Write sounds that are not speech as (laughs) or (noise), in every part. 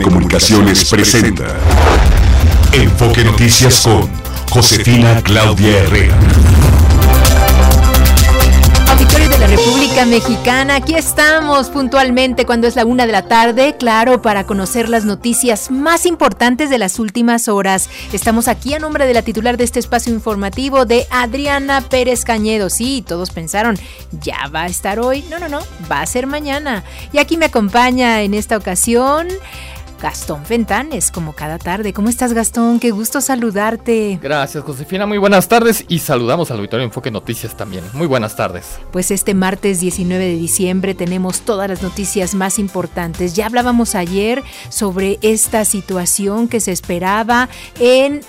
Telecomunicaciones presenta Enfoque Noticias con Josefina Claudia Herrera. Auditorio de la República Mexicana, aquí estamos puntualmente cuando es la una de la tarde, claro, para conocer las noticias más importantes de las últimas horas. Estamos aquí a nombre de la titular de este espacio informativo, de Adriana Pérez Cañedo. Sí, todos pensaron, ya va a estar hoy. No, no, no, va a ser mañana. Y aquí me acompaña en esta ocasión. Gastón Fentanes, como cada tarde. ¿Cómo estás, Gastón? Qué gusto saludarte. Gracias, Josefina. Muy buenas tardes y saludamos al auditorio Enfoque Noticias también. Muy buenas tardes. Pues este martes 19 de diciembre tenemos todas las noticias más importantes. Ya hablábamos ayer sobre esta situación que se esperaba en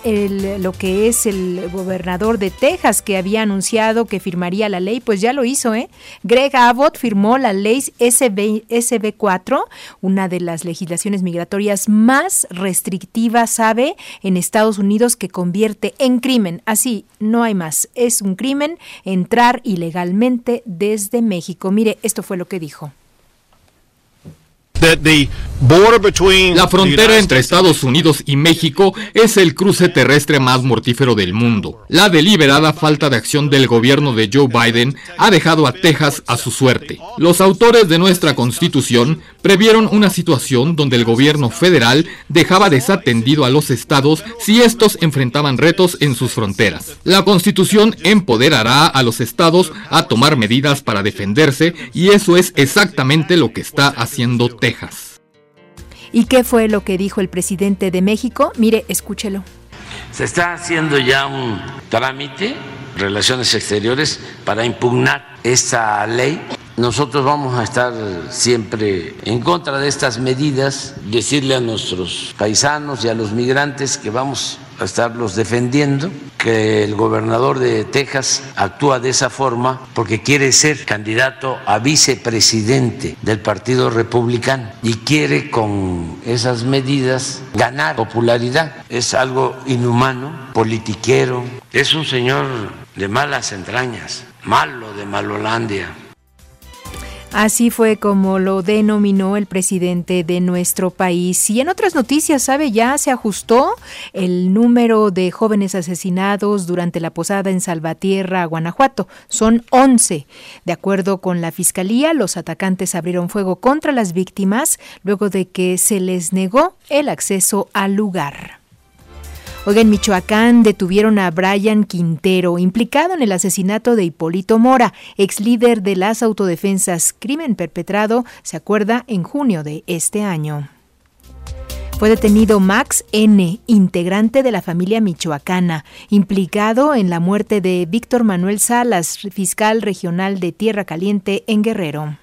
lo que es el gobernador de Texas que había anunciado que firmaría la ley, pues ya lo hizo, ¿eh? Greg Abbott firmó la ley SB, SB4, una de las legislaciones migratorias más restrictiva, sabe, en Estados Unidos que convierte en crimen. Así, no hay más. Es un crimen entrar ilegalmente desde México. Mire, esto fue lo que dijo. La frontera entre Estados Unidos y México es el cruce terrestre más mortífero del mundo. La deliberada falta de acción del gobierno de Joe Biden ha dejado a Texas a su suerte. Los autores de nuestra constitución previeron una situación donde el gobierno federal dejaba desatendido a los estados si estos enfrentaban retos en sus fronteras. La constitución empoderará a los estados a tomar medidas para defenderse y eso es exactamente lo que está haciendo Texas. ¿Y qué fue lo que dijo el presidente de México? Mire, escúchelo. Se está haciendo ya un trámite, relaciones exteriores, para impugnar esta ley. Nosotros vamos a estar siempre en contra de estas medidas, decirle a nuestros paisanos y a los migrantes que vamos a estarlos defendiendo, que el gobernador de Texas actúa de esa forma porque quiere ser candidato a vicepresidente del Partido Republicano y quiere con esas medidas ganar popularidad. Es algo inhumano, politiquero, es un señor de malas entrañas, malo de Malolandia. Así fue como lo denominó el presidente de nuestro país. Y en otras noticias, ¿sabe? Ya se ajustó el número de jóvenes asesinados durante la posada en Salvatierra, Guanajuato. Son 11. De acuerdo con la fiscalía, los atacantes abrieron fuego contra las víctimas luego de que se les negó el acceso al lugar. Oiga, en Michoacán detuvieron a Brian Quintero, implicado en el asesinato de Hipólito Mora, ex líder de las autodefensas, crimen perpetrado, se acuerda, en junio de este año. Fue detenido Max N., integrante de la familia michoacana, implicado en la muerte de Víctor Manuel Salas, fiscal regional de Tierra Caliente en Guerrero.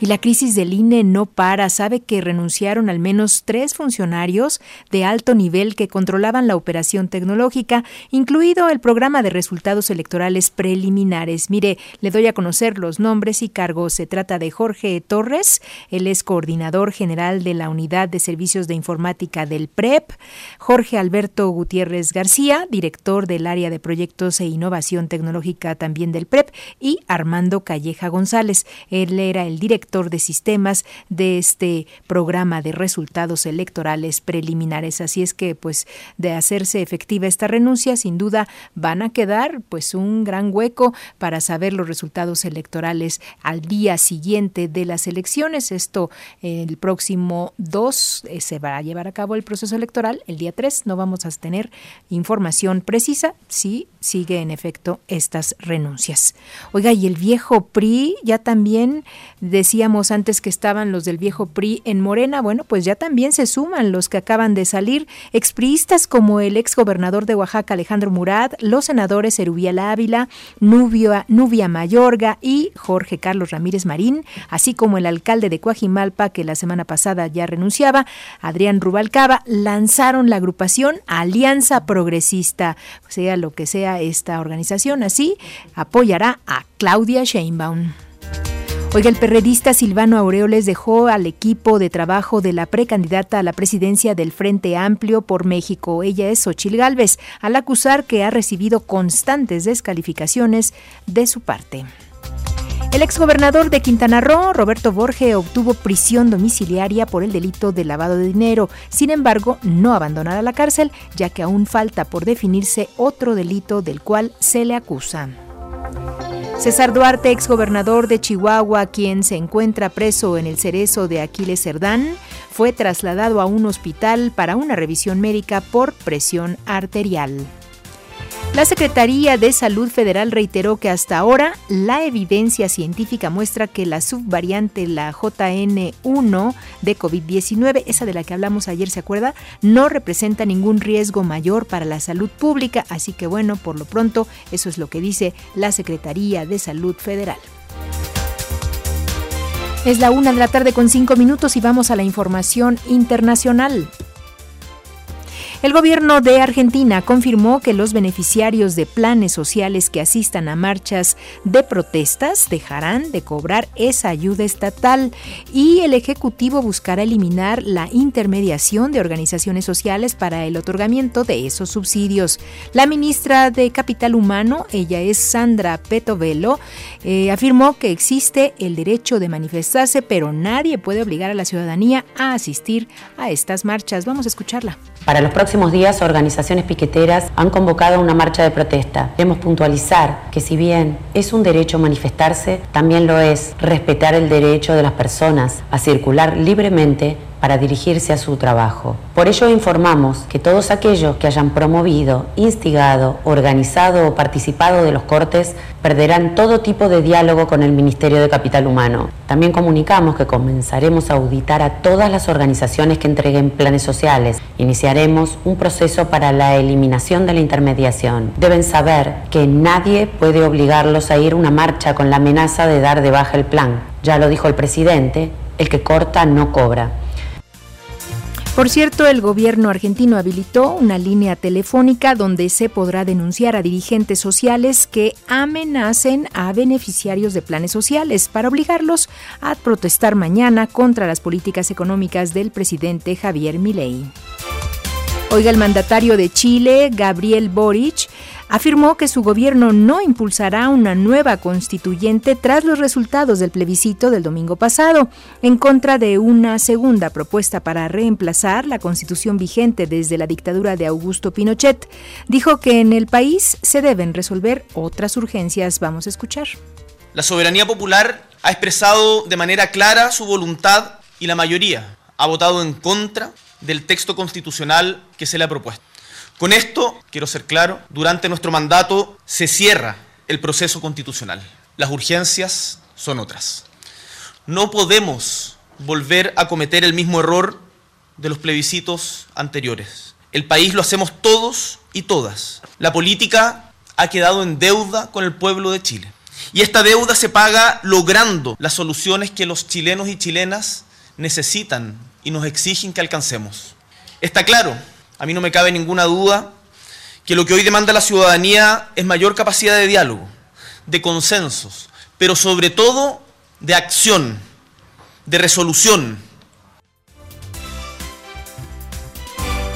Y la crisis del INE no para. Sabe que renunciaron al menos tres funcionarios de alto nivel que controlaban la operación tecnológica, incluido el programa de resultados electorales preliminares. Mire, le doy a conocer los nombres y cargos. Se trata de Jorge Torres, él es coordinador general de la Unidad de Servicios de Informática del PREP, Jorge Alberto Gutiérrez García, director del área de proyectos e innovación tecnológica también del PREP, y Armando Calleja González. Él era el director de sistemas de este programa de resultados electorales preliminares. Así es que, pues, de hacerse efectiva esta renuncia, sin duda van a quedar, pues, un gran hueco para saber los resultados electorales al día siguiente de las elecciones. Esto el próximo 2 eh, se va a llevar a cabo el proceso electoral. El día 3 no vamos a tener información precisa si sigue en efecto estas renuncias. Oiga, y el viejo PRI ya también decía decíamos antes que estaban los del viejo PRI en Morena, bueno, pues ya también se suman los que acaban de salir, expriistas como el ex gobernador de Oaxaca Alejandro Murat, los senadores Erubiel Ávila, Nubia, Nubia Mayorga y Jorge Carlos Ramírez Marín, así como el alcalde de Coajimalpa que la semana pasada ya renunciaba, Adrián Rubalcaba, lanzaron la agrupación Alianza Progresista, sea lo que sea esta organización, así apoyará a Claudia Sheinbaum. Oiga, el perredista Silvano Aureoles dejó al equipo de trabajo de la precandidata a la presidencia del Frente Amplio por México. Ella es Xochil Gálvez, al acusar que ha recibido constantes descalificaciones de su parte. El exgobernador de Quintana Roo, Roberto Borge, obtuvo prisión domiciliaria por el delito de lavado de dinero. Sin embargo, no abandonará la cárcel, ya que aún falta por definirse otro delito del cual se le acusa. César Duarte, exgobernador de Chihuahua, quien se encuentra preso en el cerezo de Aquiles Cerdán, fue trasladado a un hospital para una revisión médica por presión arterial. La Secretaría de Salud Federal reiteró que hasta ahora la evidencia científica muestra que la subvariante, la JN1 de COVID-19, esa de la que hablamos ayer, ¿se acuerda? No representa ningún riesgo mayor para la salud pública, así que bueno, por lo pronto eso es lo que dice la Secretaría de Salud Federal. Es la una de la tarde con cinco minutos y vamos a la información internacional. El gobierno de Argentina confirmó que los beneficiarios de planes sociales que asistan a marchas de protestas dejarán de cobrar esa ayuda estatal y el Ejecutivo buscará eliminar la intermediación de organizaciones sociales para el otorgamiento de esos subsidios. La ministra de Capital Humano, ella es Sandra Petovelo, eh, afirmó que existe el derecho de manifestarse, pero nadie puede obligar a la ciudadanía a asistir a estas marchas. Vamos a escucharla. Para los próximos días, organizaciones piqueteras han convocado una marcha de protesta. Debemos puntualizar que si bien es un derecho manifestarse, también lo es respetar el derecho de las personas a circular libremente para dirigirse a su trabajo. Por ello informamos que todos aquellos que hayan promovido, instigado, organizado o participado de los cortes perderán todo tipo de diálogo con el Ministerio de Capital Humano. También comunicamos que comenzaremos a auditar a todas las organizaciones que entreguen planes sociales. Iniciaremos un proceso para la eliminación de la intermediación. Deben saber que nadie puede obligarlos a ir una marcha con la amenaza de dar de baja el plan. Ya lo dijo el presidente, el que corta no cobra. Por cierto, el gobierno argentino habilitó una línea telefónica donde se podrá denunciar a dirigentes sociales que amenacen a beneficiarios de planes sociales para obligarlos a protestar mañana contra las políticas económicas del presidente Javier Milei. Oiga, el mandatario de Chile, Gabriel Boric, afirmó que su gobierno no impulsará una nueva constituyente tras los resultados del plebiscito del domingo pasado, en contra de una segunda propuesta para reemplazar la constitución vigente desde la dictadura de Augusto Pinochet. Dijo que en el país se deben resolver otras urgencias. Vamos a escuchar. La soberanía popular ha expresado de manera clara su voluntad y la mayoría ha votado en contra del texto constitucional que se le ha propuesto. Con esto, quiero ser claro, durante nuestro mandato se cierra el proceso constitucional. Las urgencias son otras. No podemos volver a cometer el mismo error de los plebiscitos anteriores. El país lo hacemos todos y todas. La política ha quedado en deuda con el pueblo de Chile. Y esta deuda se paga logrando las soluciones que los chilenos y chilenas necesitan y nos exigen que alcancemos. Está claro a mí no me cabe ninguna duda que lo que hoy demanda la ciudadanía es mayor capacidad de diálogo, de consensos, pero sobre todo de acción, de resolución,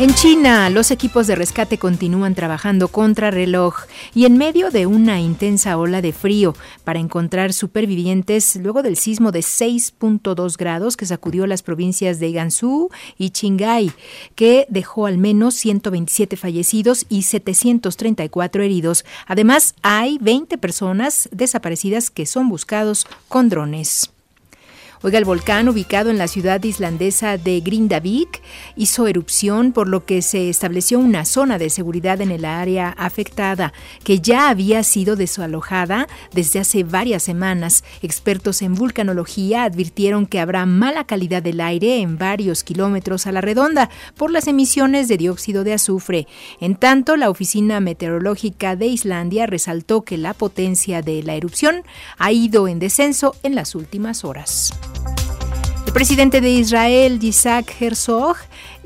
En China, los equipos de rescate continúan trabajando contra reloj y en medio de una intensa ola de frío para encontrar supervivientes luego del sismo de 6.2 grados que sacudió las provincias de Gansu y Qinghai, que dejó al menos 127 fallecidos y 734 heridos. Además, hay 20 personas desaparecidas que son buscados con drones. Oiga, el volcán ubicado en la ciudad islandesa de Grindavik hizo erupción, por lo que se estableció una zona de seguridad en el área afectada, que ya había sido desalojada desde hace varias semanas. Expertos en vulcanología advirtieron que habrá mala calidad del aire en varios kilómetros a la redonda por las emisiones de dióxido de azufre. En tanto, la Oficina Meteorológica de Islandia resaltó que la potencia de la erupción ha ido en descenso en las últimas horas. El presidente de Israel, Isaac Herzog,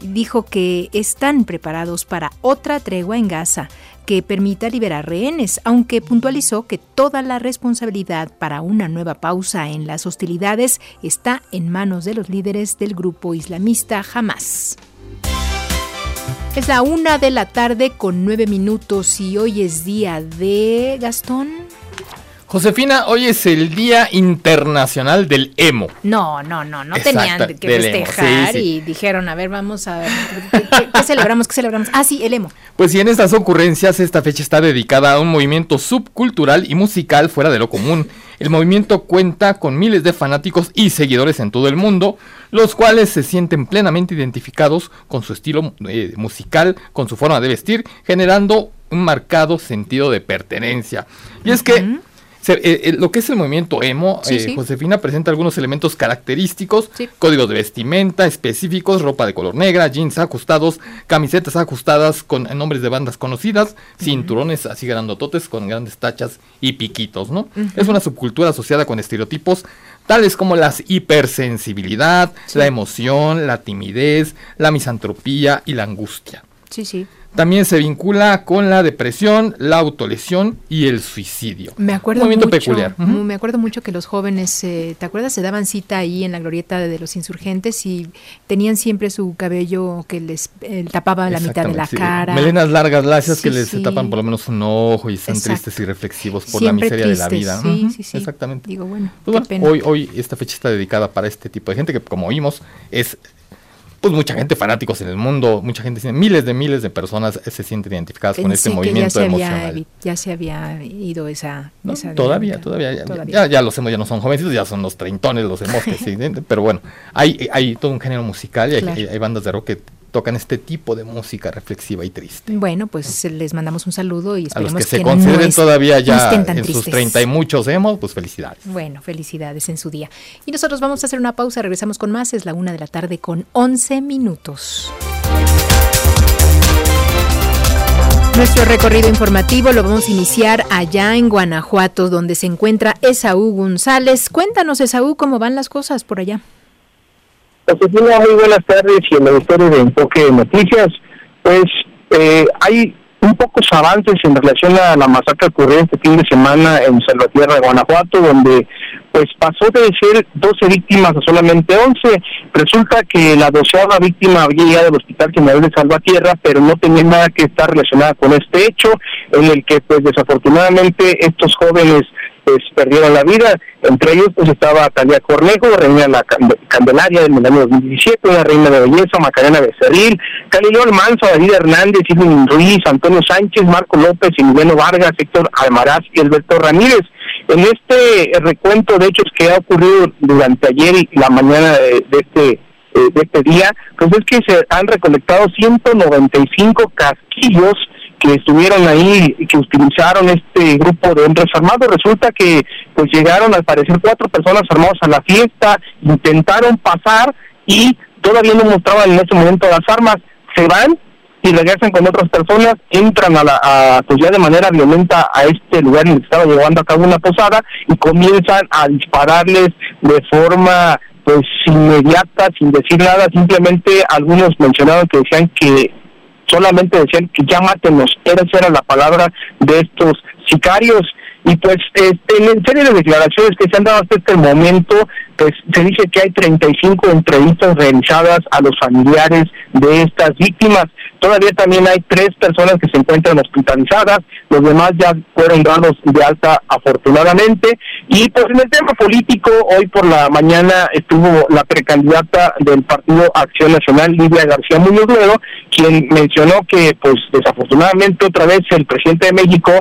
dijo que están preparados para otra tregua en Gaza que permita liberar rehenes, aunque puntualizó que toda la responsabilidad para una nueva pausa en las hostilidades está en manos de los líderes del grupo islamista Hamas. Es la una de la tarde con nueve minutos y hoy es día de Gastón. Josefina, hoy es el Día Internacional del Emo. No, no, no, no tenían que festejar y dijeron, a ver, vamos a ver, ¿qué, celebramos? ¿Qué celebramos? Ah, sí, el emo. Pues sí, en estas ocurrencias esta fecha está dedicada a un movimiento subcultural y musical fuera de lo común. El movimiento cuenta con miles de fanáticos y seguidores en todo el mundo, los cuales se sienten plenamente identificados con su estilo eh, musical, con su forma de vestir, generando un marcado sentido de pertenencia. Y es que eh, eh, lo que es el movimiento emo, eh, Josefina presenta algunos elementos característicos, códigos de vestimenta específicos, ropa de color negra, jeans ajustados, camisetas ajustadas con nombres de bandas conocidas, cinturones así grandototes con grandes tachas y piquitos, ¿no? Es una subcultura asociada con estereotipos tales como la hipersensibilidad, la emoción, la timidez, la misantropía y la angustia. Sí, sí. También se vincula con la depresión, la autolesión y el suicidio. Me acuerdo mucho, peculiar. Me acuerdo mucho que los jóvenes, eh, ¿te acuerdas? Se daban cita ahí en la glorieta de los insurgentes y tenían siempre su cabello que les eh, tapaba la mitad de la cara. Melenas largas, lacias que les tapan por lo menos un ojo y están tristes y reflexivos por la miseria de la vida. Sí, sí, sí. Exactamente. Digo, bueno, pues Hoy, hoy esta fecha está dedicada para este tipo de gente que, como oímos, es pues mucha gente fanáticos en el mundo, mucha gente, miles de miles de personas se sienten identificadas con este movimiento ya emocional. ya se había ido esa... todavía, todavía, ya, Ya, los hemos, ya no son jovencitos, ya son los treintones, los emostes, (laughs) pero bueno, hay, hay todo un género musical y hay, hay bandas de rock que tocan este tipo de música reflexiva y triste. Bueno, pues les mandamos un saludo y esperemos a los que, se consideren todavía ya en sus 30 y muchos hemos, pues felicidades. Bueno, felicidades en su día. Y nosotros vamos a hacer una pausa, regresamos con más, es la una de la tarde con 11 minutos. Nuestro recorrido informativo lo vamos a iniciar allá en Guanajuato, donde se encuentra Esaú González. Cuéntanos, Esaú, cómo van las cosas por allá. Josefina, muy buenas tardes y el auditorio de Enfoque de Noticias. Pues eh, hay un pocos avances en relación a la masacre ocurrida este fin de semana en Salvatierra, Guanajuato, donde pues pasó de ser 12 víctimas a solamente 11. Resulta que la doceava víctima había llegado al Hospital General de Salvatierra, pero no tenía nada que estar relacionada con este hecho, en el que pues desafortunadamente estos jóvenes pues perdieron la vida. Entre ellos pues estaba Talia Cornejo, reina la Candelaria del año 2017, una reina de belleza, Macarena Becerril, Calillo Almanza, David Hernández, Irving Ruiz, Antonio Sánchez, Marco López, Emiliano Vargas, Héctor Almaraz y Alberto Ramírez. En este recuento de hechos que ha ocurrido durante ayer y la mañana de, este eh, de este día, pues es que se han recolectado 195 casquillos que estuvieron ahí y que utilizaron este grupo de hombres armados. Resulta que pues llegaron al parecer cuatro personas armadas a la fiesta, intentaron pasar y todavía no mostraban en ese momento las armas. Se van y regresan con otras personas, entran a la, pues ya de manera violenta a este lugar en el que estaba llevando a cabo una posada y comienzan a dispararles de forma pues inmediata, sin decir nada, simplemente algunos mencionaron que decían que solamente decían que ya mátenos, esa era la palabra de estos sicarios. Y pues este, en serie de declaraciones que se han dado hasta este momento, pues se dice que hay 35 entrevistas realizadas a los familiares de estas víctimas. Todavía también hay tres personas que se encuentran hospitalizadas, los demás ya fueron dados de alta afortunadamente. Y pues en el tema político, hoy por la mañana estuvo la precandidata del Partido Acción Nacional, Lidia García Muñoz Ledo, quien mencionó que pues desafortunadamente otra vez el presidente de México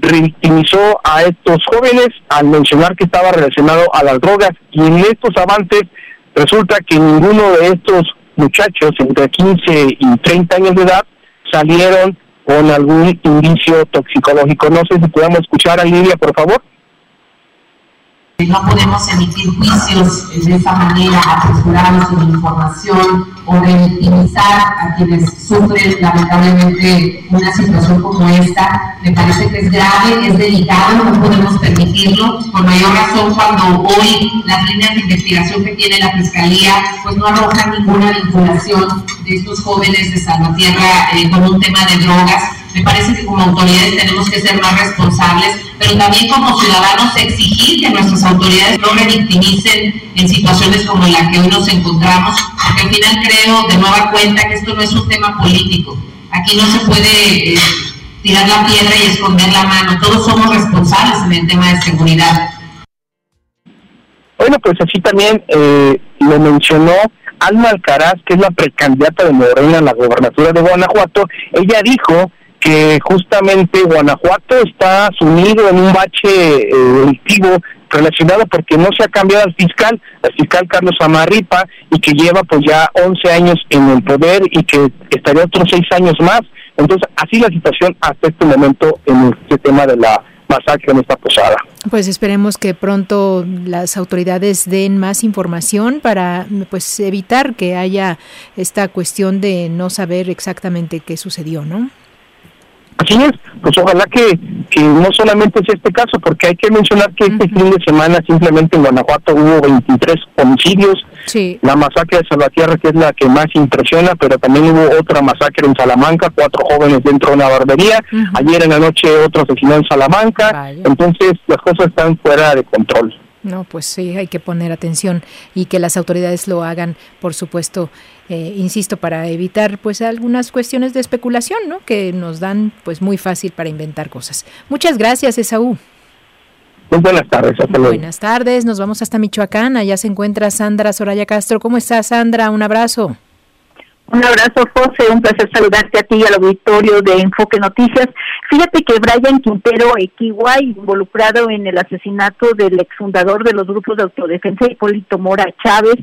revictimizó a estos jóvenes al mencionar que estaba relacionado a las drogas y en estos avances resulta que ninguno de estos muchachos entre 15 y 30 años de edad salieron con algún indicio toxicológico. No sé si podemos escuchar a Lidia, por favor. No podemos emitir juicios de esa manera apresurados sin información o revictimizar a quienes sufren lamentablemente una situación como esta. Me parece que es grave, es delicado, no podemos permitirlo, por mayor razón cuando hoy las líneas de investigación que tiene la Fiscalía pues no arrojan ninguna vinculación de estos jóvenes de Salvatierra eh, con un tema de drogas. Me parece que como autoridades tenemos que ser más responsables, pero también como ciudadanos exigir que nuestras autoridades no revictimicen en situaciones como la que hoy nos encontramos, porque al final creo de nueva cuenta que esto no es un tema político. Aquí no se puede... Eh, tirar la piedra y esconder la mano. Todos somos responsables en el tema de seguridad. Bueno, pues así también eh, lo mencionó Alma Alcaraz, que es la precandidata de Morena a la gobernatura de Guanajuato. Ella dijo que justamente Guanajuato está sumido en un bache eh, delictivo relacionado porque no se ha cambiado al fiscal, el fiscal Carlos Amarripa, y que lleva pues ya 11 años en el poder y que estaría otros 6 años más. Entonces, así la situación hasta este momento en este tema de la masacre en esta posada. Pues esperemos que pronto las autoridades den más información para pues evitar que haya esta cuestión de no saber exactamente qué sucedió, ¿no? Así es, pues ojalá que, que no solamente es este caso, porque hay que mencionar que este fin de semana simplemente en Guanajuato hubo 23 homicidios, sí. la masacre de Salvatierra que es la que más impresiona, pero también hubo otra masacre en Salamanca, cuatro jóvenes dentro de una barbería, ayer en la noche otro asesinó en Salamanca, entonces las cosas están fuera de control. No, pues sí, hay que poner atención y que las autoridades lo hagan, por supuesto, eh, insisto, para evitar pues algunas cuestiones de especulación, ¿no? Que nos dan pues muy fácil para inventar cosas. Muchas gracias, Esaú. Muy buenas tardes, hasta luego. Buenas tardes, nos vamos hasta Michoacán, allá se encuentra Sandra Soraya Castro. ¿Cómo estás, Sandra? Un abrazo. Un abrazo, José. Un placer saludarte a ti y al auditorio de Enfoque Noticias. Fíjate que Brian Quintero Equiwa, involucrado en el asesinato del exfundador de los grupos de autodefensa Hipólito Mora Chávez,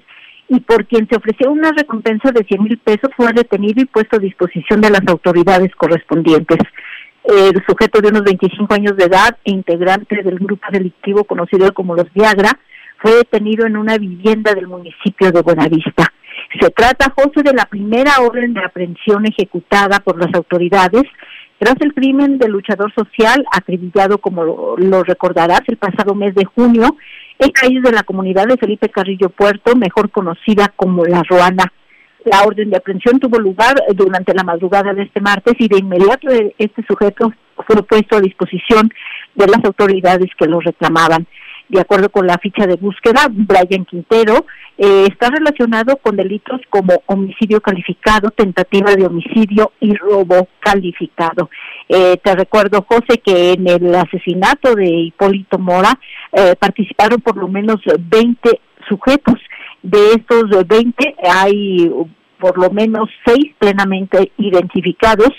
y por quien se ofreció una recompensa de 100 mil pesos, fue detenido y puesto a disposición de las autoridades correspondientes. El sujeto de unos 25 años de edad e integrante del grupo delictivo conocido como los Viagra, fue detenido en una vivienda del municipio de Buenavista. Se trata, José, de la primera orden de aprehensión ejecutada por las autoridades tras el crimen del luchador social acribillado, como lo, recordarás, el pasado mes de junio en calles de la comunidad de Felipe Carrillo Puerto, mejor conocida como La Ruana. La orden de aprehensión tuvo lugar durante la madrugada de este martes y de inmediato este sujeto fue puesto a disposición de las autoridades que lo reclamaban de acuerdo con la ficha de búsqueda, Brian Quintero eh, está relacionado con delitos como homicidio calificado, tentativa de homicidio y robo calificado. Eh, te recuerdo, José, que en el asesinato de Hipólito Mora eh, participaron por lo menos 20 sujetos. De estos 20 hay por lo menos seis plenamente identificados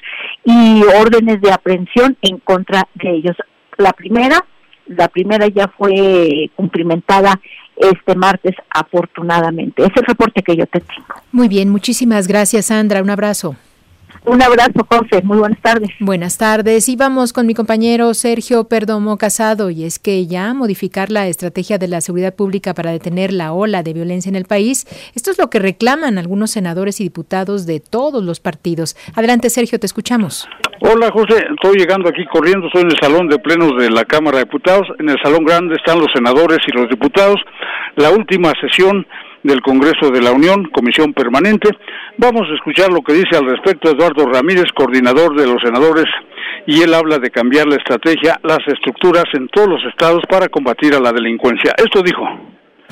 y órdenes de aprehensión en contra de ellos. La primera la primera ya fue cumplimentada este martes, afortunadamente. Es el reporte que yo te tengo. Muy bien, muchísimas gracias, Sandra. Un abrazo. Un abrazo, José. Muy buenas tardes. Buenas tardes. Y vamos con mi compañero Sergio Perdomo Casado. Y es que ya modificar la estrategia de la seguridad pública para detener la ola de violencia en el país, esto es lo que reclaman algunos senadores y diputados de todos los partidos. Adelante, Sergio, te escuchamos. Hola, José. Estoy llegando aquí corriendo. Estoy en el salón de plenos de la Cámara de Diputados. En el salón grande están los senadores y los diputados. La última sesión del Congreso de la Unión, Comisión Permanente. Vamos a escuchar lo que dice al respecto Eduardo Ramírez, coordinador de los senadores, y él habla de cambiar la estrategia, las estructuras en todos los estados para combatir a la delincuencia. Esto dijo.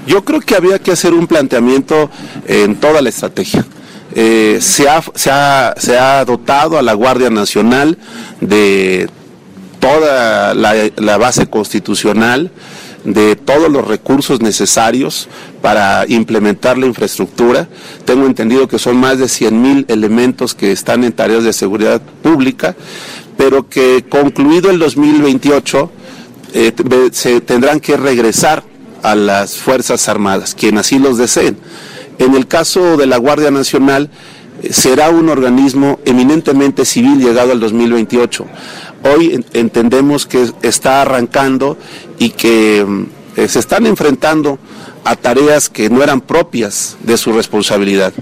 Yo creo que había que hacer un planteamiento en toda la estrategia. Eh, se, ha, se, ha, se ha dotado a la Guardia Nacional de toda la base constitucional, de todos los recursos necesarios para implementar la infraestructura. Tengo entendido que son más de 100 mil elementos que están en tareas de seguridad pública, pero que concluido el 2028 eh, se tendrán que regresar a las Fuerzas Armadas, quien así los deseen. En el caso de la Guardia Nacional, eh, será un organismo eminentemente civil llegado al 2028 hoy entendemos que está arrancando y que mm, eh, se están enfrentando a tareas que no eran propias de su responsabilidad.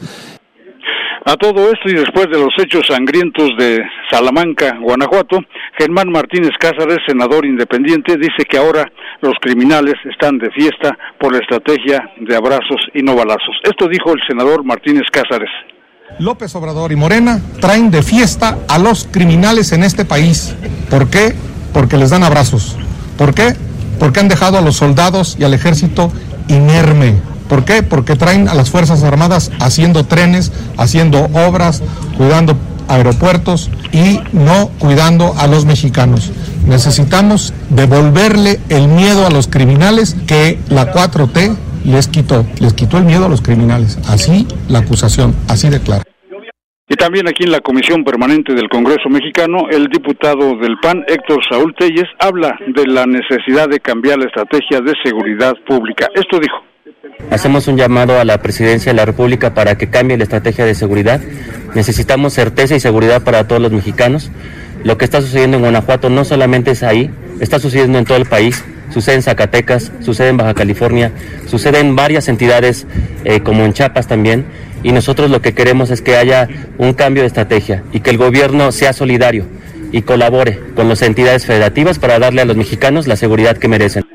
A todo esto y después de los hechos sangrientos de Salamanca, Guanajuato, Germán Martínez Cázares, senador independiente, dice que ahora los criminales están de fiesta por la estrategia de abrazos y no balazos. Esto dijo el senador Martínez Cázares. López Obrador y Morena traen de fiesta a los criminales en este país. ¿Por qué? Porque les dan abrazos. ¿Por qué? Porque han dejado a los soldados y al ejército inerme. ¿Por qué? Porque traen a las Fuerzas Armadas haciendo trenes, haciendo obras, cuidando aeropuertos y no cuidando a los mexicanos. Necesitamos devolverle el miedo a los criminales que la 4T les quitó, les quitó el miedo a los criminales. Así la acusación, así declara. Y también aquí en la Comisión Permanente del Congreso Mexicano, el diputado del PAN, Héctor Saúl Telles, habla de la necesidad de cambiar la estrategia de seguridad pública. Esto dijo. Hacemos un llamado a la Presidencia de la República para que cambie la estrategia de seguridad. Necesitamos certeza y seguridad para todos los mexicanos. Lo que está sucediendo en Guanajuato no solamente es ahí, está sucediendo en todo el país. Sucede en Zacatecas, sucede en Baja California, sucede en varias entidades eh, como en Chiapas también. Y nosotros lo que queremos es que haya un cambio de estrategia y que el gobierno sea solidario y colabore con las entidades federativas para darle a los mexicanos la seguridad que merecen.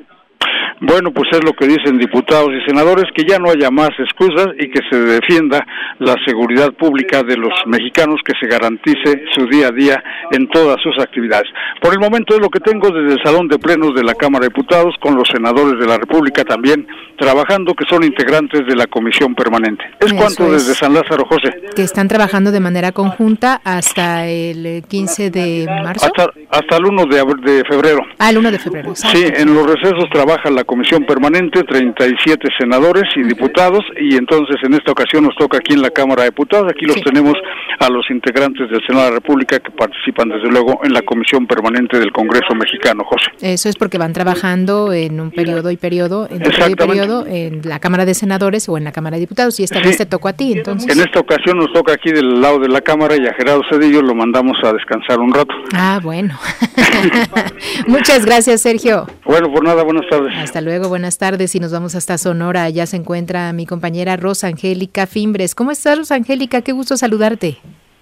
Bueno, pues es lo que dicen diputados y senadores, que ya no haya más excusas y que se defienda la seguridad pública de los mexicanos, que se garantice su día a día en todas sus actividades. Por el momento es lo que tengo desde el Salón de Plenos de la Cámara de Diputados, con los senadores de la República también trabajando, que son integrantes de la Comisión Permanente. Es cuanto desde San Lázaro, José. Que están trabajando de manera conjunta hasta el 15 de marzo. Hasta, hasta el 1 de, de febrero. Ah, el 1 de febrero. Sí, en los recesos trabaja la Comisión Permanente, 37 senadores y diputados, y entonces en esta ocasión nos toca aquí en la Cámara de Diputados, aquí los tenemos a los integrantes del Senado de la República que participan desde luego en la Comisión Permanente del Congreso Mexicano, José. Eso es porque van trabajando en un periodo y periodo, en periodo y periodo, en la Cámara de Senadores o en la Cámara de Diputados, y esta vez te tocó a ti, entonces. En esta ocasión nos toca aquí del lado de la Cámara y a Gerardo Cedillo lo mandamos a descansar un rato. Ah, bueno. (laughs) (laughs) Muchas gracias, Sergio. Bueno, por nada, buenas tardes. Hasta luego, buenas tardes y nos vamos hasta Sonora. Allá se encuentra mi compañera Rosa Angélica Fimbres. ¿Cómo estás, Rosa Angélica? Qué gusto saludarte.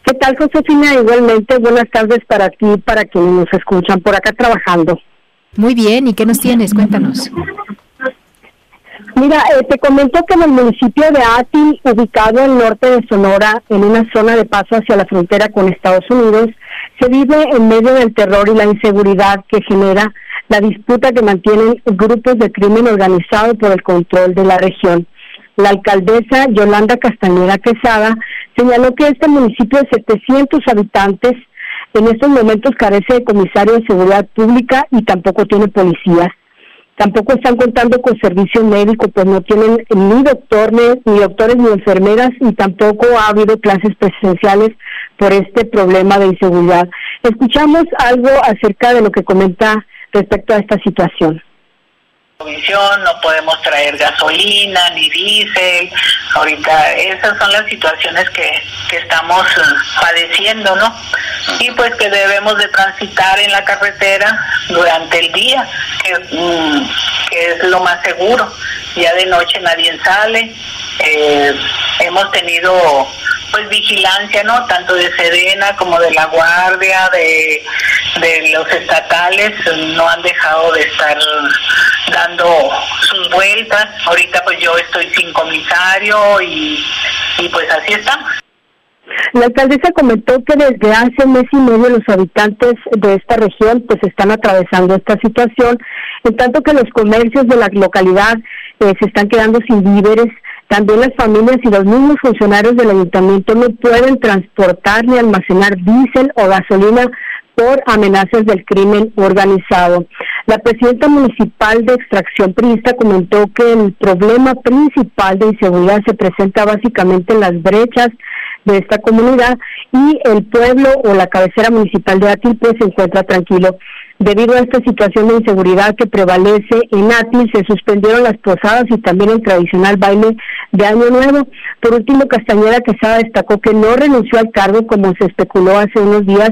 ¿Qué tal, Josefina? Igualmente, buenas tardes para ti, para quienes nos escuchan por acá trabajando. Muy bien, ¿y qué nos tienes? Cuéntanos. Mira, eh, te comento que en el municipio de Ati, ubicado al norte de Sonora, en una zona de paso hacia la frontera con Estados Unidos, se vive en medio del terror y la inseguridad que genera la disputa que mantienen grupos de crimen organizado por el control de la región. La alcaldesa Yolanda Castañeda Quesada señaló que este municipio de 700 habitantes en estos momentos carece de comisario de seguridad pública y tampoco tiene policías. Tampoco están contando con servicio médico, pues no tienen ni doctores, ni doctores ni enfermeras y tampoco ha habido clases presenciales por este problema de inseguridad. Escuchamos algo acerca de lo que comenta respecto a esta situación no podemos traer gasolina ni diésel. Ahorita esas son las situaciones que, que estamos eh, padeciendo, ¿no? Y pues que debemos de transitar en la carretera durante el día, que, mm, es lo más seguro. Ya de noche nadie sale. Eh, hemos tenido pues vigilancia, ¿no? Tanto de Sedena como de la Guardia, de, de los estatales, no han dejado de estar dando sus vueltas. Ahorita pues yo estoy sin comisario y, y pues así estamos. La alcaldesa comentó que desde hace un mes y medio los habitantes de esta región pues están atravesando esta situación, en tanto que los comercios de la localidad eh, se están quedando sin víveres, también las familias y los mismos funcionarios del ayuntamiento no pueden transportar ni almacenar diésel o gasolina por amenazas del crimen organizado. La presidenta municipal de extracción priista comentó que el problema principal de inseguridad se presenta básicamente en las brechas de esta comunidad y el pueblo o la cabecera municipal de Atil pues se encuentra tranquilo. Debido a esta situación de inseguridad que prevalece en Atil, se suspendieron las posadas y también el tradicional baile de Año Nuevo. Por último, Castañeda Quesada destacó que no renunció al cargo como se especuló hace unos días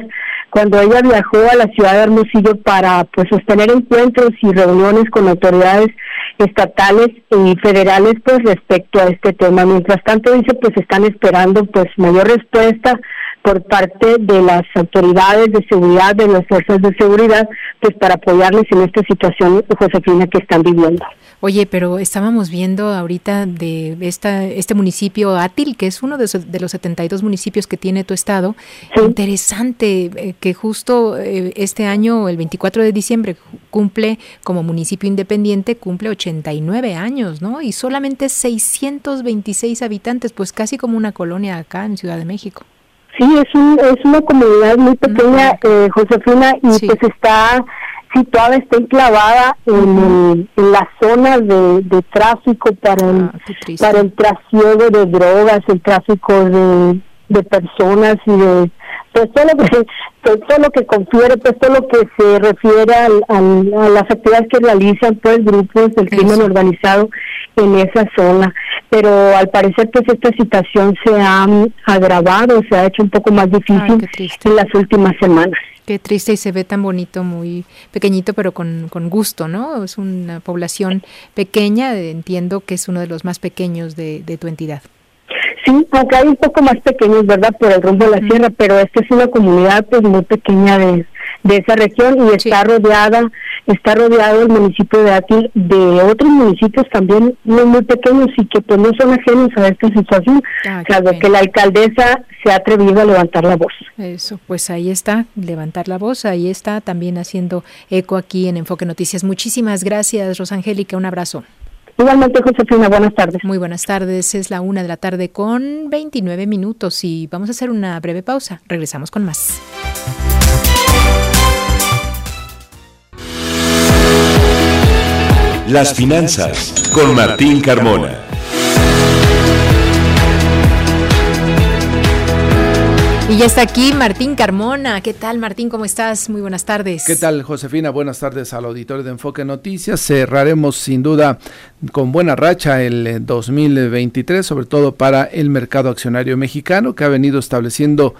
cuando ella viajó a la ciudad de Hermosillo para pues sostener encuentros y reuniones con autoridades estatales y federales pues respecto a este tema. Mientras tanto dice pues están esperando pues mayor respuesta por parte de las autoridades de seguridad, de las fuerzas de seguridad, pues para apoyarles en esta situación, Josefina, que están viviendo. Oye, pero estábamos viendo ahorita de esta, este municipio Atil, que es uno de, de los 72 municipios que tiene tu estado. Interesante eh, que justo eh, este año, el 24 de diciembre, cumple como municipio independiente, cumple 89 años, ¿no? Y solamente 626 habitantes, pues casi como una colonia acá en Ciudad de México. Sí, es, un, es una comunidad muy pequeña, eh, Josefina, y pues está situada, está enclavada en, la zona de, tráfico para el, ah, para el trasiego de drogas, el tráfico de, de personas y de pues todo lo que todo lo que confiere pues todo lo que se refiere al, a las actividades que realizan pues grupos del crimen organizado en esa zona. Pero al parecer pues esta situación se ha agravado se ha hecho un poco más difícil en las últimas semanas Qué triste y se ve tan bonito, muy pequeñito, pero con, con gusto, ¿no? Es una población pequeña, entiendo que es uno de los más pequeños de, de tu entidad. Sí, acá hay un poco más pequeños, ¿verdad? Por el rumbo de la sierra, pero esta es una comunidad pues muy pequeña de, de esa región y está rodeada, está rodeado el municipio de Atil de otros municipios también muy, muy pequeños y que pues no son ajenos a esta situación, ah, que la alcaldesa se ha atrevido a levantar la voz. Eso, pues ahí está, levantar la voz, ahí está también haciendo eco aquí en Enfoque Noticias. Muchísimas gracias, Rosangélica, un abrazo. Igualmente, Josefina, buenas tardes. Muy buenas tardes, es la una de la tarde con 29 minutos y vamos a hacer una breve pausa. Regresamos con más. Las finanzas con Martín Carmona. Y ya está aquí Martín Carmona. ¿Qué tal, Martín? ¿Cómo estás? Muy buenas tardes. ¿Qué tal, Josefina? Buenas tardes al auditorio de Enfoque Noticias. Cerraremos sin duda con buena racha el 2023, eh, sobre todo para el mercado accionario mexicano, que ha venido estableciendo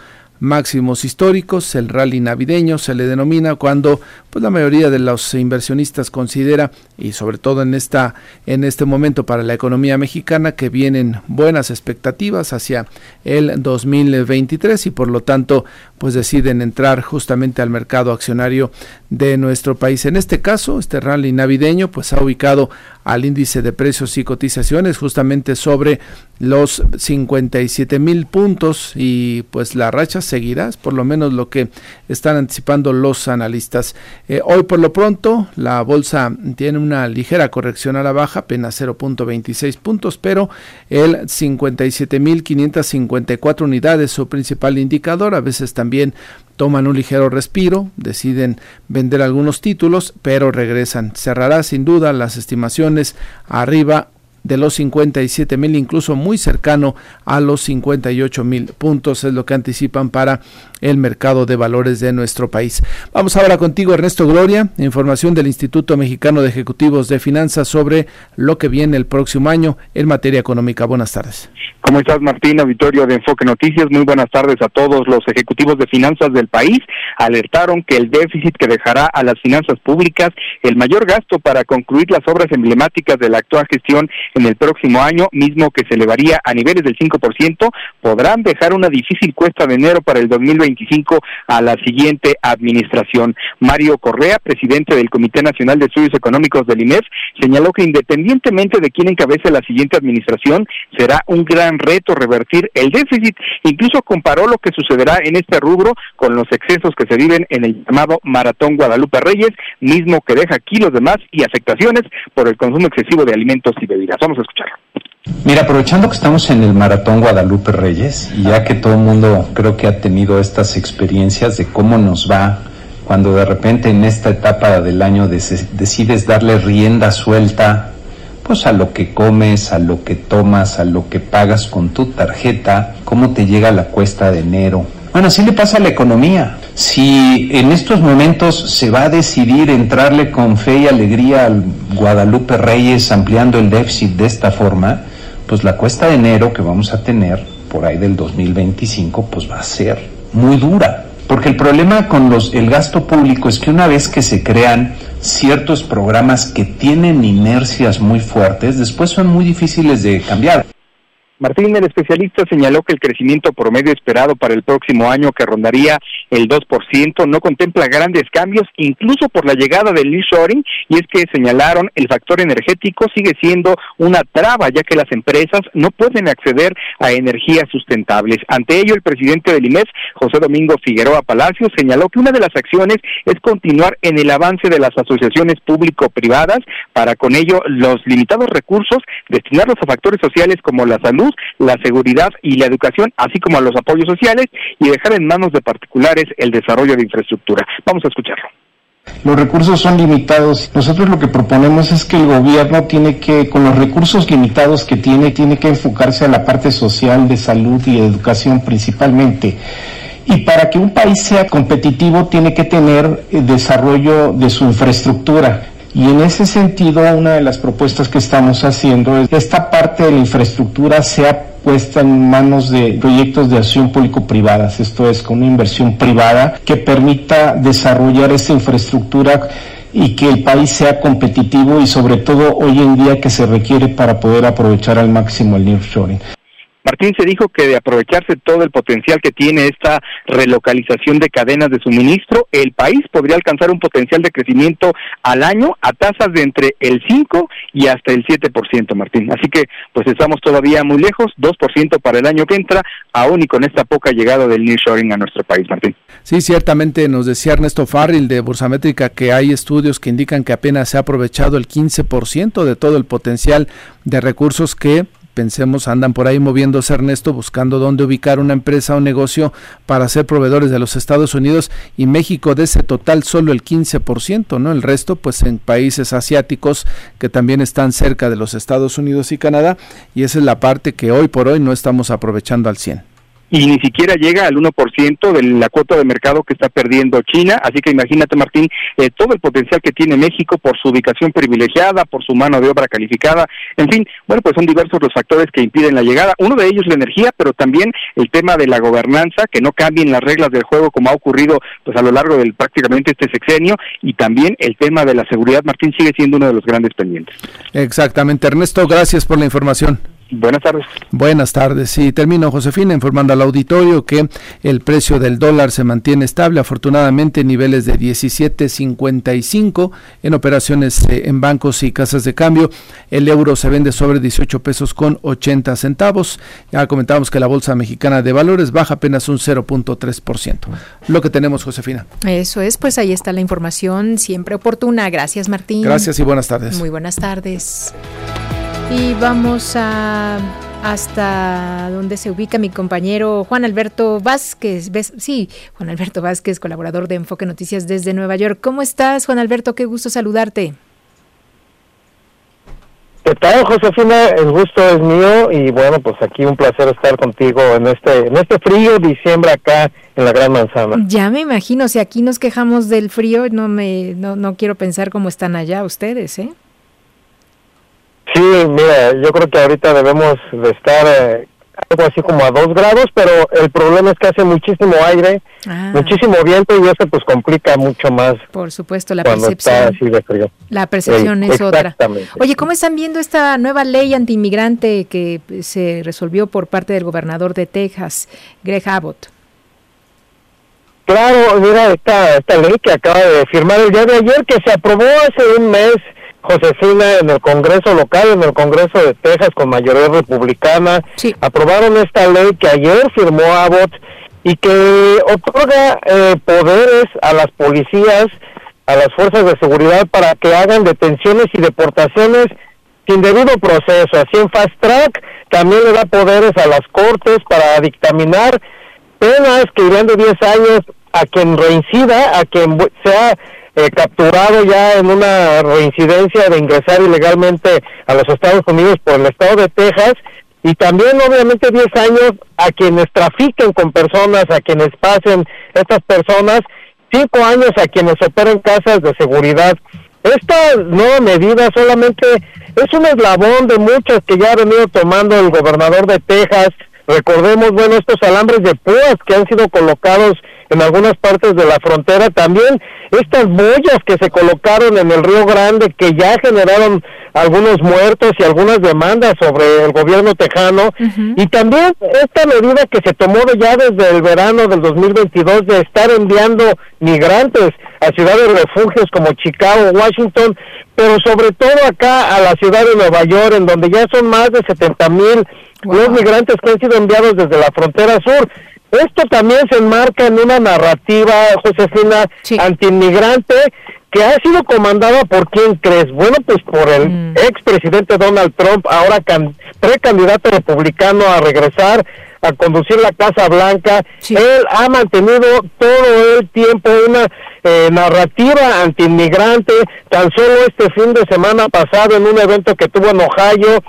máximos históricos, el rally navideño se le denomina cuando pues la mayoría de los inversionistas considera y sobre todo en esta en este momento para la economía mexicana que vienen buenas expectativas hacia el 2023 y por lo tanto pues deciden entrar justamente al mercado accionario de nuestro país. En este caso, este rally navideño pues ha ubicado al índice de precios y cotizaciones justamente sobre los 57 mil puntos y pues la racha seguirá, por lo menos lo que están anticipando los analistas. Eh, hoy por lo pronto la bolsa tiene una ligera corrección a la baja, apenas 0.26 puntos, pero el 57 mil 554 unidades, su principal indicador, a veces también toman un ligero respiro, deciden vender algunos títulos, pero regresan. Cerrará sin duda las estimaciones arriba de los 57 mil, incluso muy cercano a los 58 mil puntos, es lo que anticipan para el mercado de valores de nuestro país. Vamos ahora contigo, Ernesto Gloria, información del Instituto Mexicano de Ejecutivos de Finanzas sobre lo que viene el próximo año en materia económica. Buenas tardes. ¿Cómo estás, Martín? Auditorio de Enfoque Noticias. Muy buenas tardes a todos los ejecutivos de finanzas del país. Alertaron que el déficit que dejará a las finanzas públicas el mayor gasto para concluir las obras emblemáticas de la actual gestión en el próximo año, mismo que se elevaría a niveles del 5%, podrán dejar una difícil cuesta de enero para el 2025 a la siguiente administración. Mario Correa, presidente del Comité Nacional de Estudios Económicos del INEF, señaló que independientemente de quién encabece la siguiente administración, será un gran reto revertir el déficit. Incluso comparó lo que sucederá en este rubro con los excesos que se viven en el llamado Maratón Guadalupe Reyes, mismo que deja kilos de más y afectaciones por el consumo excesivo de alimentos y bebidas. Vamos a escucharlo. Mira, aprovechando que estamos en el Maratón Guadalupe Reyes, y ya que todo el mundo creo que ha tenido estas experiencias de cómo nos va cuando de repente en esta etapa del año decides darle rienda suelta pues a lo que comes, a lo que tomas, a lo que pagas con tu tarjeta, cómo te llega la cuesta de enero. Bueno, así le pasa a la economía. Si en estos momentos se va a decidir entrarle con fe y alegría al Guadalupe Reyes ampliando el déficit de esta forma, pues la cuesta de enero que vamos a tener por ahí del 2025 pues va a ser muy dura. Porque el problema con los, el gasto público es que una vez que se crean ciertos programas que tienen inercias muy fuertes, después son muy difíciles de cambiar. Martín, el especialista, señaló que el crecimiento promedio esperado para el próximo año, que rondaría el 2%, no contempla grandes cambios, incluso por la llegada del nearshoring, y es que señalaron el factor energético sigue siendo una traba, ya que las empresas no pueden acceder a energías sustentables. Ante ello, el presidente del IMES, José Domingo Figueroa Palacio, señaló que una de las acciones es continuar en el avance de las asociaciones público-privadas para con ello los limitados recursos destinarlos a factores sociales como la salud la seguridad y la educación, así como a los apoyos sociales y dejar en manos de particulares el desarrollo de infraestructura. Vamos a escucharlo. Los recursos son limitados. Nosotros lo que proponemos es que el gobierno tiene que, con los recursos limitados que tiene, tiene que enfocarse a la parte social, de salud y educación principalmente. Y para que un país sea competitivo tiene que tener eh, desarrollo de su infraestructura. Y en ese sentido, una de las propuestas que estamos haciendo es que esta parte de la infraestructura sea puesta en manos de proyectos de acción público-privadas, esto es, con una inversión privada que permita desarrollar esa infraestructura y que el país sea competitivo y sobre todo hoy en día que se requiere para poder aprovechar al máximo el nearshoring. Martín se dijo que de aprovecharse todo el potencial que tiene esta relocalización de cadenas de suministro, el país podría alcanzar un potencial de crecimiento al año a tasas de entre el 5 y hasta el 7%, Martín. Así que pues estamos todavía muy lejos, 2% para el año que entra, aún y con esta poca llegada del nearshoring a nuestro país, Martín. Sí, ciertamente nos decía Ernesto Farril de Bursamétrica que hay estudios que indican que apenas se ha aprovechado el 15% de todo el potencial de recursos que pensemos, andan por ahí moviéndose Ernesto, buscando dónde ubicar una empresa o negocio para ser proveedores de los Estados Unidos y México de ese total solo el 15%, ¿no? El resto pues en países asiáticos que también están cerca de los Estados Unidos y Canadá y esa es la parte que hoy por hoy no estamos aprovechando al 100 y ni siquiera llega al 1% de la cuota de mercado que está perdiendo China. Así que imagínate, Martín, eh, todo el potencial que tiene México por su ubicación privilegiada, por su mano de obra calificada. En fin, bueno, pues son diversos los factores que impiden la llegada. Uno de ellos la energía, pero también el tema de la gobernanza, que no cambien las reglas del juego como ha ocurrido pues a lo largo del prácticamente este sexenio, y también el tema de la seguridad, Martín, sigue siendo uno de los grandes pendientes. Exactamente. Ernesto, gracias por la información. Buenas tardes. Buenas tardes. Y termino, Josefina, informando al auditorio que el precio del dólar se mantiene estable, afortunadamente en niveles de 17.55 en operaciones eh, en bancos y casas de cambio. El euro se vende sobre 18 pesos con 80 centavos. Ya comentábamos que la Bolsa Mexicana de Valores baja apenas un 0.3%. Lo que tenemos, Josefina. Eso es, pues ahí está la información siempre oportuna. Gracias, Martín. Gracias y buenas tardes. Muy buenas tardes. Y vamos a hasta donde se ubica mi compañero Juan Alberto Vázquez. Sí, Juan Alberto Vázquez, colaborador de Enfoque Noticias desde Nueva York. ¿Cómo estás, Juan Alberto? Qué gusto saludarte. ¿Qué tal, Josefina? El gusto es mío y bueno, pues aquí un placer estar contigo en este en este frío diciembre acá en la Gran Manzana. Ya me imagino, si aquí nos quejamos del frío, no me no, no quiero pensar cómo están allá ustedes, ¿eh? Sí, mira, yo creo que ahorita debemos de estar eh, algo así como a dos grados, pero el problema es que hace muchísimo aire, ah. muchísimo viento y eso pues complica mucho más. Por supuesto, la percepción. Está de frío. La percepción es otra. Oye, ¿cómo están viendo esta nueva ley antiinmigrante que se resolvió por parte del gobernador de Texas, Greg Abbott? Claro, mira, esta, esta ley que acaba de firmar el día de ayer, que se aprobó hace un mes, Josefina, en el Congreso local, en el Congreso de Texas con mayoría republicana, aprobaron esta ley que ayer firmó Abbott y que otorga eh, poderes a las policías, a las fuerzas de seguridad para que hagan detenciones y deportaciones sin debido proceso. Así en Fast Track también le da poderes a las cortes para dictaminar penas que irán de 10 años a quien reincida, a quien sea eh, capturado ya en una reincidencia de ingresar ilegalmente a los Estados Unidos por el estado de Texas y también obviamente 10 años a quienes trafiquen con personas, a quienes pasen estas personas, 5 años a quienes operen casas de seguridad. Esta nueva medida solamente es un eslabón de muchas que ya ha venido tomando el gobernador de Texas. Recordemos, bueno, estos alambres de púas que han sido colocados en algunas partes de la frontera, también estas boyas que se colocaron en el Río Grande que ya generaron algunos muertos y algunas demandas sobre el gobierno tejano. Y también esta medida que se tomó ya desde el verano del 2022 de estar enviando migrantes a ciudades refugios como Chicago, Washington, pero sobre todo acá a la ciudad de Nueva York, en donde ya son más de 70 mil los migrantes que han sido enviados desde la frontera sur. Esto también se enmarca en una narrativa, Josefina, antiinmigrante, que ha sido comandada por quién crees? Bueno, pues por el mm. expresidente Donald Trump, ahora precandidato republicano a regresar a conducir la Casa Blanca. Él ha mantenido todo el tiempo una eh, narrativa antiinmigrante. Tan solo este fin de semana pasado en un evento que tuvo en Ohio,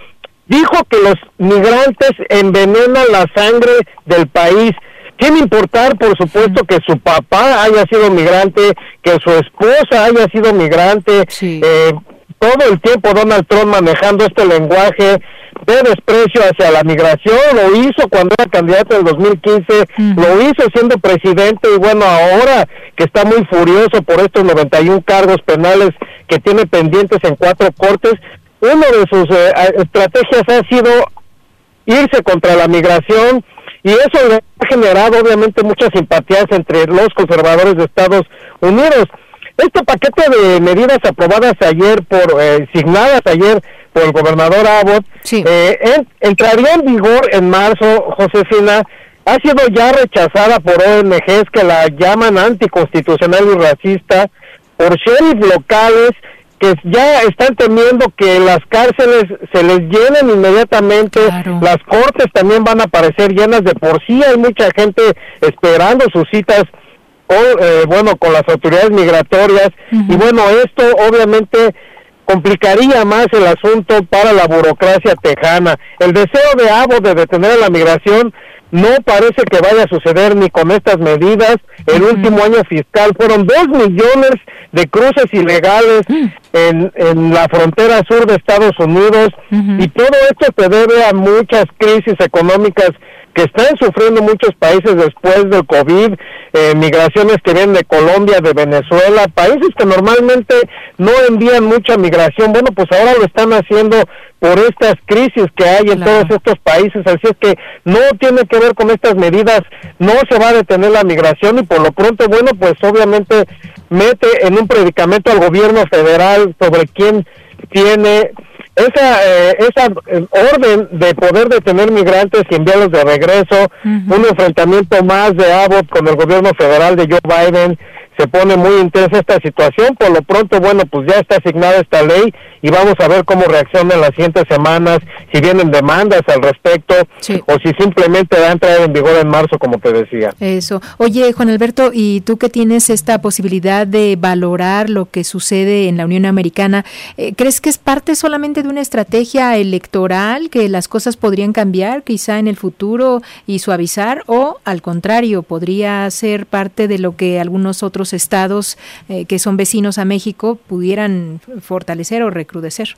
dijo que los migrantes envenenan la sangre del país. Sin importar, por supuesto, que su papá haya sido migrante, que su esposa haya sido migrante. Eh, todo el tiempo Donald Trump manejando este lenguaje de desprecio hacia la migración, lo hizo cuando era candidato en el 2015, lo hizo siendo presidente y bueno, ahora que está muy furioso por estos 91 cargos penales que tiene pendientes en cuatro cortes, una de sus eh, estrategias ha sido irse contra la migración y eso le ha generado obviamente muchas simpatías entre los conservadores de Estados Unidos. Este paquete de medidas aprobadas ayer por, eh, signadas ayer por el gobernador Abbott, eh, entraría en vigor en marzo, Josefina, ha sido ya rechazada por ONGs que la llaman anticonstitucional y racista, por sheriff locales que ya están temiendo que las cárceles se les llenen inmediatamente, las cortes también van a aparecer llenas de por sí, hay mucha gente esperando sus citas o, eh, bueno, con las autoridades migratorias. Y bueno, esto obviamente complicaría más el asunto para la burocracia tejana. El deseo de Abo de detener la migración no parece que vaya a suceder ni con estas medidas. El último año fiscal fueron dos millones de cruces ilegales en, en la frontera sur de Estados Unidos. Y todo esto se debe a muchas crisis económicas que están sufriendo muchos países después del COVID, eh, migraciones que vienen de Colombia, de Venezuela, países que normalmente no envían mucha migración, bueno, pues ahora lo están haciendo por estas crisis que hay en todos estos países, así es que no tiene que ver con estas medidas, no se va a detener la migración y por lo pronto, bueno, pues obviamente mete en un predicamento al gobierno federal sobre quién tiene esa eh, esa eh, orden de poder detener migrantes y enviarlos de regreso, un enfrentamiento más de Abbott con el gobierno federal de Joe Biden, se pone muy intensa esta situación. Por lo pronto, bueno, pues ya está asignada esta ley y vamos a ver cómo reaccionan las siguientes semanas, si vienen demandas al respecto o si simplemente va a entrar en vigor en marzo, como te decía. Eso. Oye, Juan Alberto, y tú que tienes esta posibilidad de valorar lo que sucede en la Unión Americana, eh, ¿crees que es parte solamente de una estrategia electoral, que las cosas podrían cambiar quizá en el futuro y suavizar, o al contrario, podría ser parte de lo que algunos otros estados eh, que son vecinos a México pudieran fortalecer o recrudecer.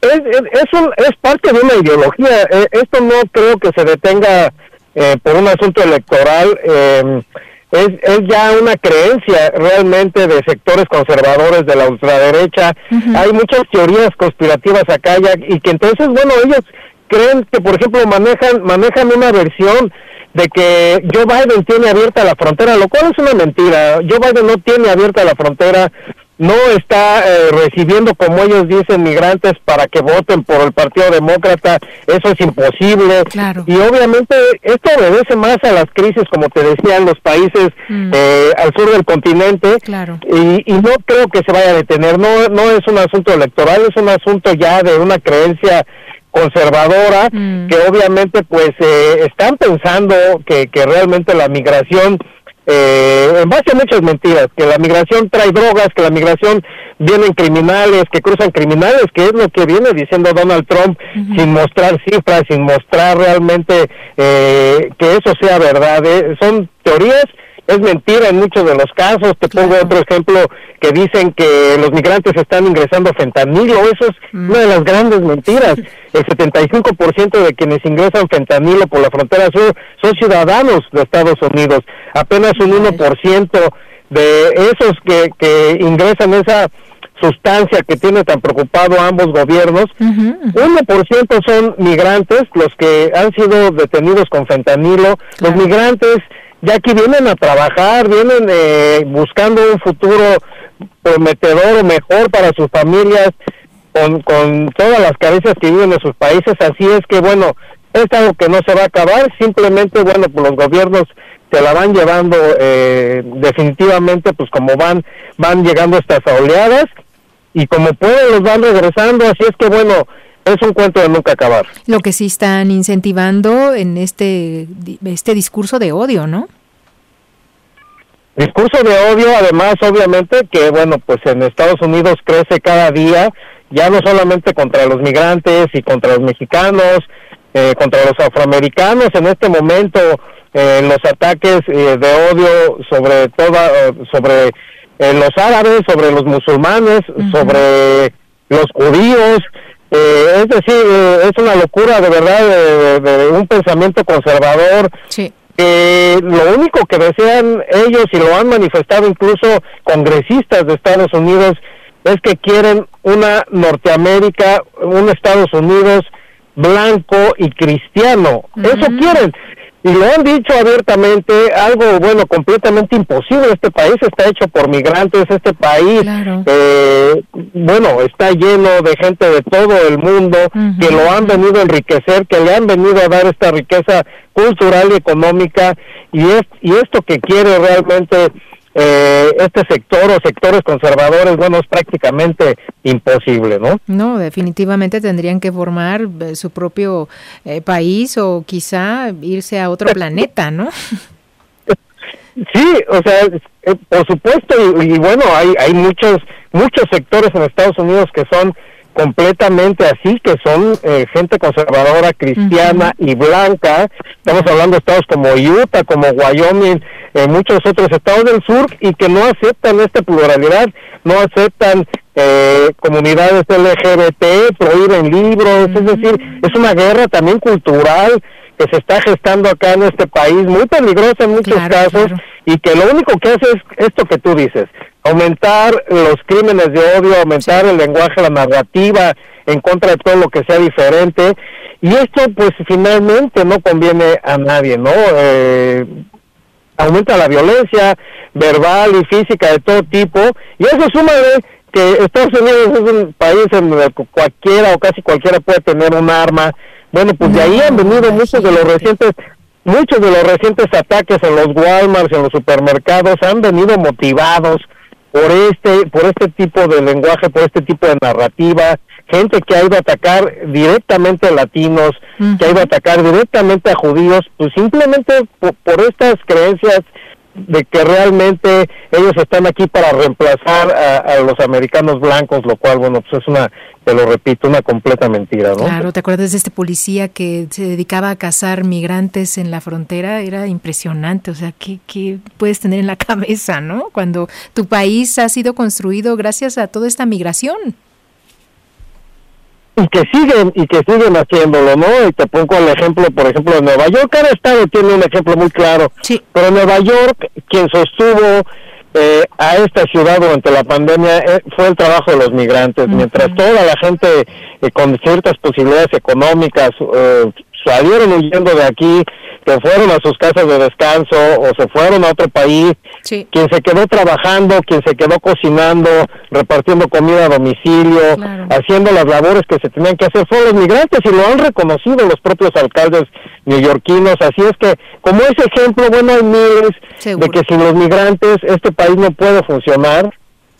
Es, es, parte de una ideología. Eh, esto no creo que se detenga eh, por un asunto electoral. es, es ya una creencia realmente de sectores conservadores de la ultraderecha. Hay muchas teorías conspirativas acá ya, y que entonces, bueno, ellos creen que, por ejemplo, manejan manejan una versión de que Joe Biden tiene abierta la frontera, lo cual es una mentira. Joe Biden no tiene abierta la frontera, no está eh, recibiendo, como ellos dicen, migrantes para que voten por el Partido Demócrata, eso es imposible. Y obviamente esto obedece más a las crisis, como te decía, en los países mm. eh, al sur del continente. Y, y, no creo que se vaya a detener, no, no es un asunto electoral, es un asunto ya de una creencia conservadora mm. que obviamente pues eh, están pensando que, que realmente la migración eh, en base a muchas mentiras, que la migración trae drogas, que la migración vienen criminales, que cruzan criminales, que es lo que viene diciendo Donald Trump sin mostrar cifras, sin mostrar realmente eh, que eso sea verdad. son teorías es mentira en muchos de los casos. Te pongo otro ejemplo que dicen que los migrantes están ingresando fentanilo. Eso es mm. una de las grandes mentiras. (laughs) El 75% de quienes ingresan fentanilo por la frontera sur son ciudadanos de Estados Unidos. Apenas un 1% de esos que, que ingresan esa sustancia que tiene tan preocupado a ambos gobiernos. 1% son migrantes, los que han sido detenidos con fentanilo. Los migrantes ya que vienen a trabajar, vienen eh, buscando un futuro prometedor o mejor para sus familias, con, con todas las carencias que viven en sus países, así es que bueno, es algo que no se va a acabar, simplemente bueno, pues los gobiernos se la van llevando eh, definitivamente, pues como van, van llegando estas oleadas y como pueden los van regresando, así es que bueno, es un cuento de nunca acabar. Lo que sí están incentivando en este, este discurso de odio, ¿no? Discurso de odio, además, obviamente, que bueno, pues en Estados Unidos crece cada día, ya no solamente contra los migrantes y contra los mexicanos, eh, contra los afroamericanos, en este momento eh, los ataques eh, de odio sobre toda, sobre los árabes, sobre los musulmanes, sobre los judíos, es decir, es una locura de verdad de, un pensamiento conservador. Sí. Lo único que desean ellos y lo han manifestado incluso congresistas de Estados Unidos es que quieren una Norteamérica, un Estados Unidos blanco y cristiano. Eso quieren y lo han dicho abiertamente, algo bueno, completamente imposible. Este país está hecho por migrantes, este país, eh, bueno, está lleno de gente de todo el mundo que lo han venido a enriquecer, que le han venido a dar esta riqueza cultural y económica, y, es, y esto que quiere realmente eh, este sector o sectores conservadores, bueno, es prácticamente imposible, ¿no? No, definitivamente tendrían que formar eh, su propio eh, país o quizá irse a otro planeta, ¿no? (laughs) Sí, o sea, por supuesto, y, y, bueno, hay, hay muchos, muchos sectores en Estados Unidos que son completamente así, que son eh, gente conservadora, cristiana y blanca. Estamos hablando de estados como Utah, como Wyoming, eh, muchos otros estados del sur y que no aceptan esta pluralidad, no aceptan eh, comunidades LGBT, prohíben libros, es decir, es una guerra también cultural que se está gestando acá en este país, muy peligrosa en muchos casos, y que lo único que hace es esto que tú dices, aumentar los crímenes de odio, aumentar el lenguaje, la narrativa en contra de todo lo que sea diferente. Y esto pues finalmente no conviene a nadie, ¿no? Eh, aumenta la violencia verbal y física de todo tipo. Y eso suma de que Estados Unidos es un país en el que cualquiera o casi cualquiera puede tener un arma. Bueno, pues de ahí han venido muchos de los recientes muchos de los recientes ataques en los Walmart, en los supermercados, han venido motivados por este, por este tipo de lenguaje, por este tipo de narrativa, gente que ha ido a atacar directamente a latinos, que ha ido a atacar directamente a judíos, pues simplemente por, estas creencias de que realmente ellos están aquí para reemplazar a, los americanos blancos, lo cual, bueno, pues es una, te lo repito, una completa mentira, ¿no? Claro, ¿te acuerdas de este policía que se dedicaba a cazar migrantes en la frontera? Era impresionante, o sea, ¿qué, qué puedes tener en la (laughs) cabeza, ¿no? Cuando tu país ha sido construido gracias a toda esta migración y que siguen y que siguen haciéndolo, ¿no? Y te pongo el ejemplo, por ejemplo, de Nueva York. Cada estado tiene un ejemplo muy claro. Sí. Pero Nueva York, quien sostuvo eh, a esta ciudad durante la pandemia eh, fue el trabajo de los migrantes. Mientras toda la gente eh, con ciertas posibilidades económicas salieron huyendo de aquí, que fueron a sus casas de descanso o se fueron a otro país, quien se quedó trabajando, quien se quedó cocinando, repartiendo comida a domicilio, haciendo las labores que se tenían que hacer, fueron los migrantes y lo han reconocido los propios alcaldes neoyorquinos. Así es que, como ese ejemplo, bueno, hay miles de que sin los migrantes este país no puede funcionar.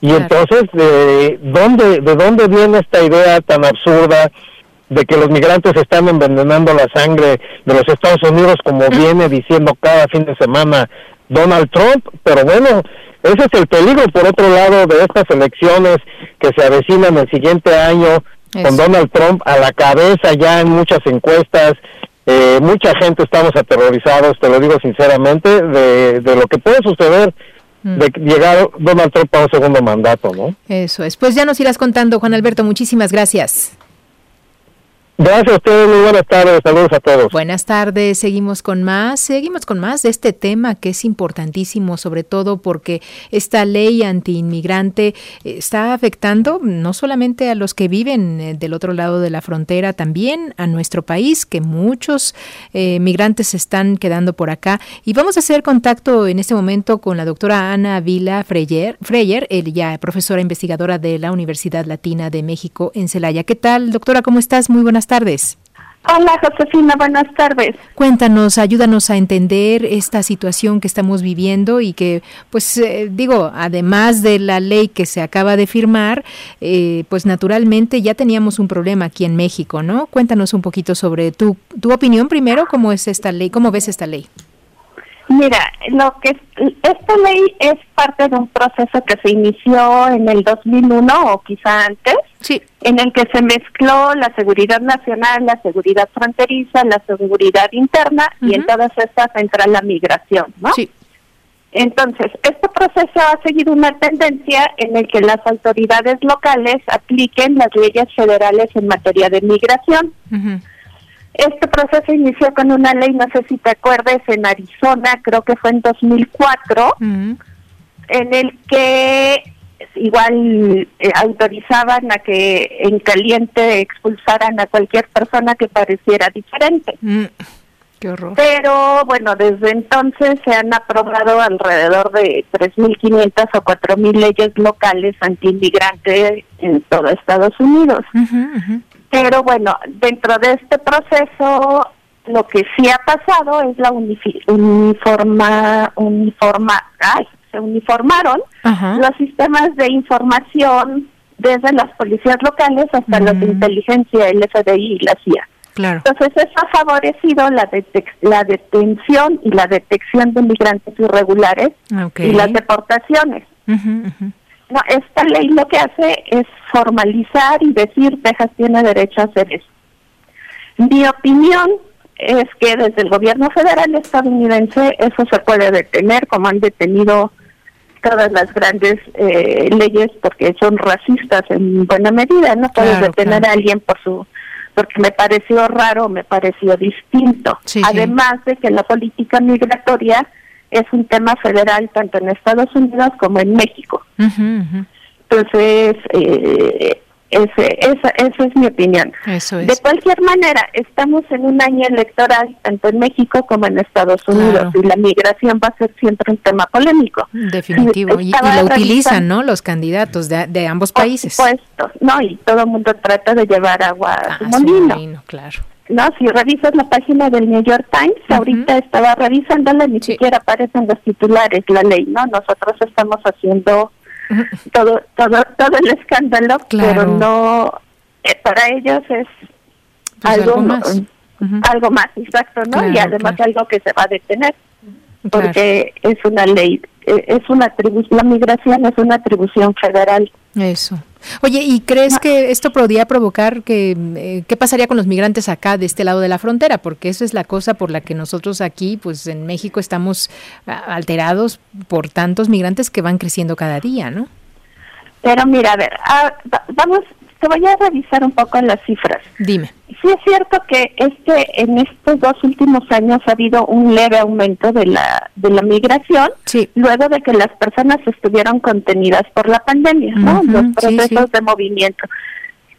Y entonces, ¿de dónde, ¿de dónde viene esta idea tan absurda de que los migrantes están envenenando la sangre de los Estados Unidos, como viene diciendo cada fin de semana Donald Trump, pero bueno, ese es el peligro, por otro lado, de estas elecciones que se avecinan el siguiente año, con Donald Trump a la cabeza ya en muchas encuestas, eh, mucha gente estamos aterrorizados, te lo digo sinceramente, de, de lo que puede suceder mm. de llegar Donald Trump a un segundo mandato, ¿no? Eso es. Pues ya nos irás contando, Juan Alberto. Muchísimas gracias. Gracias a ustedes, muy buenas tardes, saludos a todos. Buenas tardes, seguimos con más, seguimos con más de este tema que es importantísimo, sobre todo porque esta ley antiinmigrante está afectando no solamente a los que viven eh, del otro lado de la frontera, también a nuestro país, que muchos eh, migrantes están quedando por acá. Y vamos a hacer contacto en este momento con la doctora Ana Vila Freyer, Freyer ella profesora investigadora de la Universidad Latina de México en Celaya. ¿Qué tal, doctora? ¿Cómo estás? Muy buenas tardes. Hola Josefina, buenas tardes. Cuéntanos, ayúdanos a entender esta situación que estamos viviendo y que, pues eh, digo, además de la ley que se acaba de firmar, eh, pues naturalmente ya teníamos un problema aquí en México, ¿no? Cuéntanos un poquito sobre tu, tu opinión primero, cómo es esta ley, cómo ves esta ley. Mira, lo que esta ley es parte de un proceso que se inició en el 2001 o quizá antes, sí. en el que se mezcló la seguridad nacional, la seguridad fronteriza, la seguridad interna y en todas estas entra la migración, ¿no? Sí. Entonces, este proceso ha seguido una tendencia en el que las autoridades locales apliquen las leyes federales en materia de migración. Este proceso inició con una ley, no sé si te acuerdas, en Arizona, creo que fue en 2004, en el que igual eh, autorizaban a que en caliente expulsaran a cualquier persona que pareciera diferente. Mm, qué horror. Pero bueno, desde entonces se han aprobado alrededor de 3.500 o 4.000 leyes locales anti-inmigrante en todo Estados Unidos. Pero bueno, dentro de este proceso lo que sí ha pasado es la uniforma, uniforma, ay, se uniformaron los sistemas de información desde las policías locales hasta los de inteligencia, el FBI y la CIA. Claro. Entonces eso ha favorecido la, la detención y la detección de migrantes irregulares y las deportaciones. No, esta ley lo que hace es formalizar y decir Texas tiene derecho a hacer eso. Mi opinión es que desde el gobierno federal estadounidense eso se puede detener, como han detenido todas las grandes eh, leyes porque son racistas en buena medida. No puedes detener a alguien por su porque me pareció raro, me pareció distinto. Además de que la política migratoria es un tema federal tanto en Estados Unidos como en México. Entonces, eh, ese, esa, esa es mi opinión. De cualquier manera, estamos en un año electoral tanto en México como en Estados Unidos y la migración va a ser siempre un tema polémico. Definitivo. Y, lo utilizan, ¿no? Los candidatos de, de ambos países. Por supuesto, ¿no? Y todo el mundo trata de llevar agua a su molino. claro. No, si revisas la página del New York Times, ahorita estaba revisándola, ni siquiera aparecen los titulares, la ley, ¿no? Nosotros estamos haciendo (laughs) todo todo todo el escándalo, pero no, eh, para ellos es pues algo, más. algo más, exacto, ¿no? y Claro, además algo que se va a detener, porque es una ley, eh, es una atribución, la migración es una atribución federal. Eso. Oye, ¿y crees que esto podría provocar que eh, qué pasaría con los migrantes acá de este lado de la frontera? Porque eso es la cosa por la que nosotros aquí, pues en México estamos ah, alterados por tantos migrantes que van creciendo cada día, ¿no? Pero mira, a ver, ah, va- vamos, te voy a revisar un poco las cifras. Dime. Sí es cierto que este en estos dos últimos años ha habido un leve aumento de la de la migración, luego de que las personas estuvieron contenidas por la pandemia, ¿no? Los sí, procesos sí. de movimiento.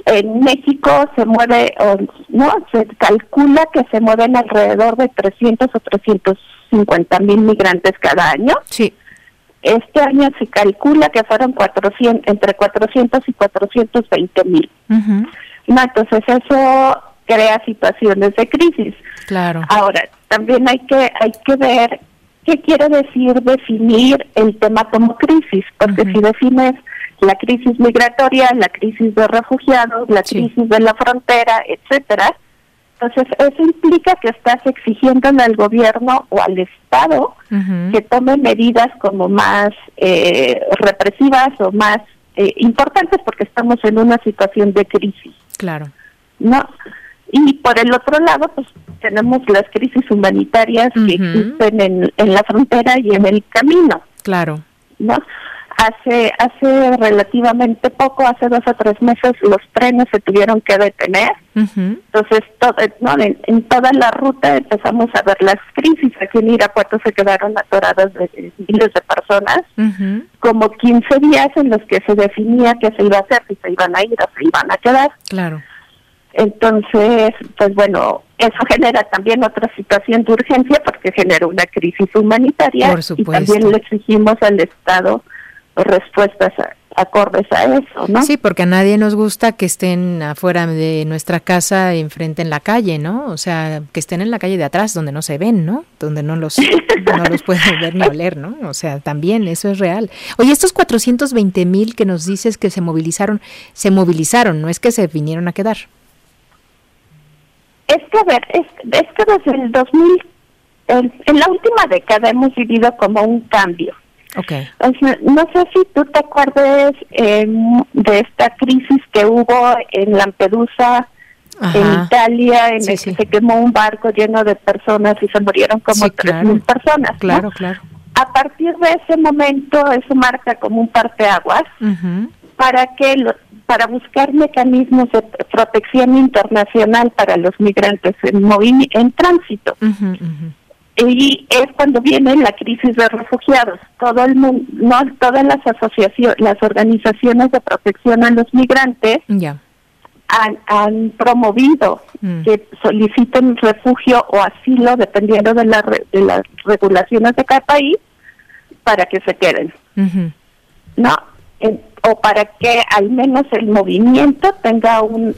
En México se mueve, o, no, se calcula que se mueven alrededor de 300 o 350 mil migrantes cada año. Sí. Este año se calcula que fueron 400, entre 400 y 420 mil. No, entonces eso crea situaciones de crisis. Claro. Ahora, también hay que hay que ver qué quiere decir definir el tema como crisis, porque si defines la crisis migratoria, la crisis de refugiados, la crisis de la frontera, etcétera, entonces eso implica que estás exigiéndole al gobierno o al Estado que tome medidas como más eh, represivas o más eh, importantes porque estamos en una situación de crisis. Claro. ¿no? Y por el otro lado, pues tenemos las crisis humanitarias que existen en, en la frontera y en el camino, Claro. ¿no? Hace hace relativamente poco, hace dos o tres meses, los trenes se tuvieron que detener. Entonces, todo, ¿no? en, en toda la ruta empezamos a ver las crisis. Aquí en Irapuato se quedaron atoradas de, de miles de personas, como 15 días en los que se definía qué se iba a hacer, si se iban a ir o se iban a quedar. Claro. Entonces, pues bueno, eso genera también otra situación de urgencia porque genera una crisis humanitaria Por y también le exigimos al Estado respuestas a, acordes a eso, ¿no? Sí, porque a nadie nos gusta que estén afuera de nuestra casa, enfrente en la calle, ¿no? O sea, que estén en la calle de atrás, donde no se ven, ¿no? Donde no los, (laughs) no los pueden ver ni oler, ¿no? O sea, también eso es real. Oye, estos 420 mil que nos dices que se movilizaron, se movilizaron, no es que se vinieron a quedar. Es que, a ver, es, es que desde el 2000, en la última década hemos vivido como un cambio Okay. no sé si tú te acuerdas em, de esta crisis que hubo en Lampedusa, en Italia, en el que se quemó un barco lleno de personas y se murieron como tres mil personas. Claro, claro. A partir de ese momento, eso marca como un parteaguas para que para buscar mecanismos de protección internacional para los migrantes en, en tránsito y es cuando viene la crisis de refugiados. Todo el mundo, no todas las asociaciones, las organizaciones de protección a los migrantes han, promovido mm. que soliciten refugio o asilo dependiendo de, de las regulaciones de cada país para que se queden, no, o para que al menos el movimiento tenga un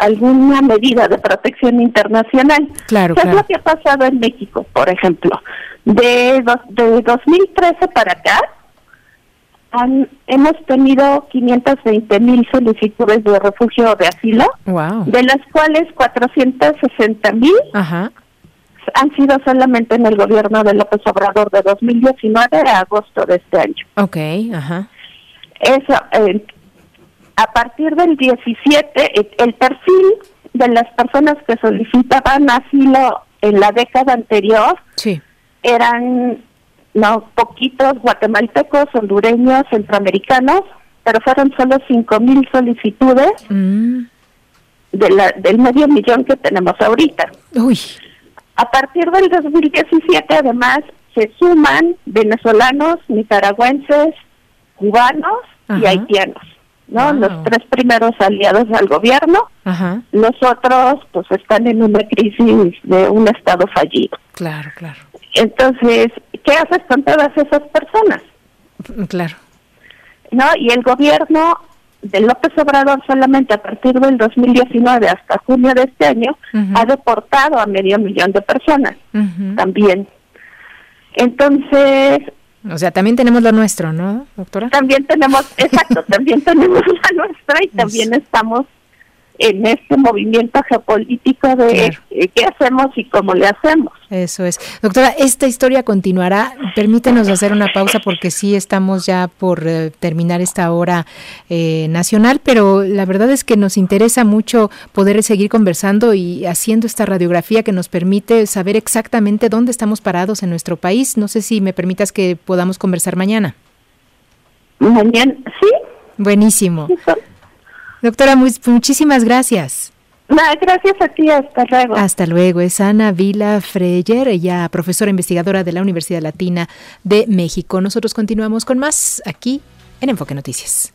alguna medida de protección internacional. Claro, ¿Qué es lo que ha pasado en México, por ejemplo? De, de 2013 para acá, han, hemos tenido 520 mil solicitudes de refugio o de asilo, de las cuales 460 mil han sido solamente en el gobierno de López Obrador de 2019 a agosto de este año. Ok, ajá. Eso, eh, a partir del 17, el perfil de las personas que solicitaban asilo en la década anterior eran no poquitos guatemaltecos, hondureños, centroamericanos, pero fueron solo cinco mil solicitudes mm. de la, del medio millón que tenemos ahorita. A partir del 2017, además, se suman venezolanos, nicaragüenses, cubanos y haitianos. ¿No? Los tres primeros aliados al gobierno, los otros pues están en una crisis de un estado fallido. Claro, claro. Entonces, ¿qué haces con todas esas personas? Mm, claro. ¿No? Y el gobierno de López Obrador solamente a partir del 2019 hasta junio de este año ha deportado a medio millón de personas también. Entonces, o sea, también tenemos lo nuestro, ¿no, doctora? También tenemos, exacto, también tenemos la nuestra y también estamos en este movimiento geopolítico de qué hacemos y cómo le hacemos. Eso es. Doctora, esta historia continuará. Permítenos hacer una pausa porque sí estamos ya por eh, terminar esta hora eh, nacional, pero la verdad es que nos interesa mucho poder seguir conversando y haciendo esta radiografía que nos permite saber exactamente dónde estamos parados en nuestro país. No sé si me permitas que podamos conversar mañana. Mañana, sí. Buenísimo. Doctora, muchísimas gracias. gracias a ti, hasta luego. Hasta luego. Es Ana Vila Freyer, ella profesora investigadora de la Universidad Latina de México. Nosotros continuamos con más aquí en Enfoque Noticias.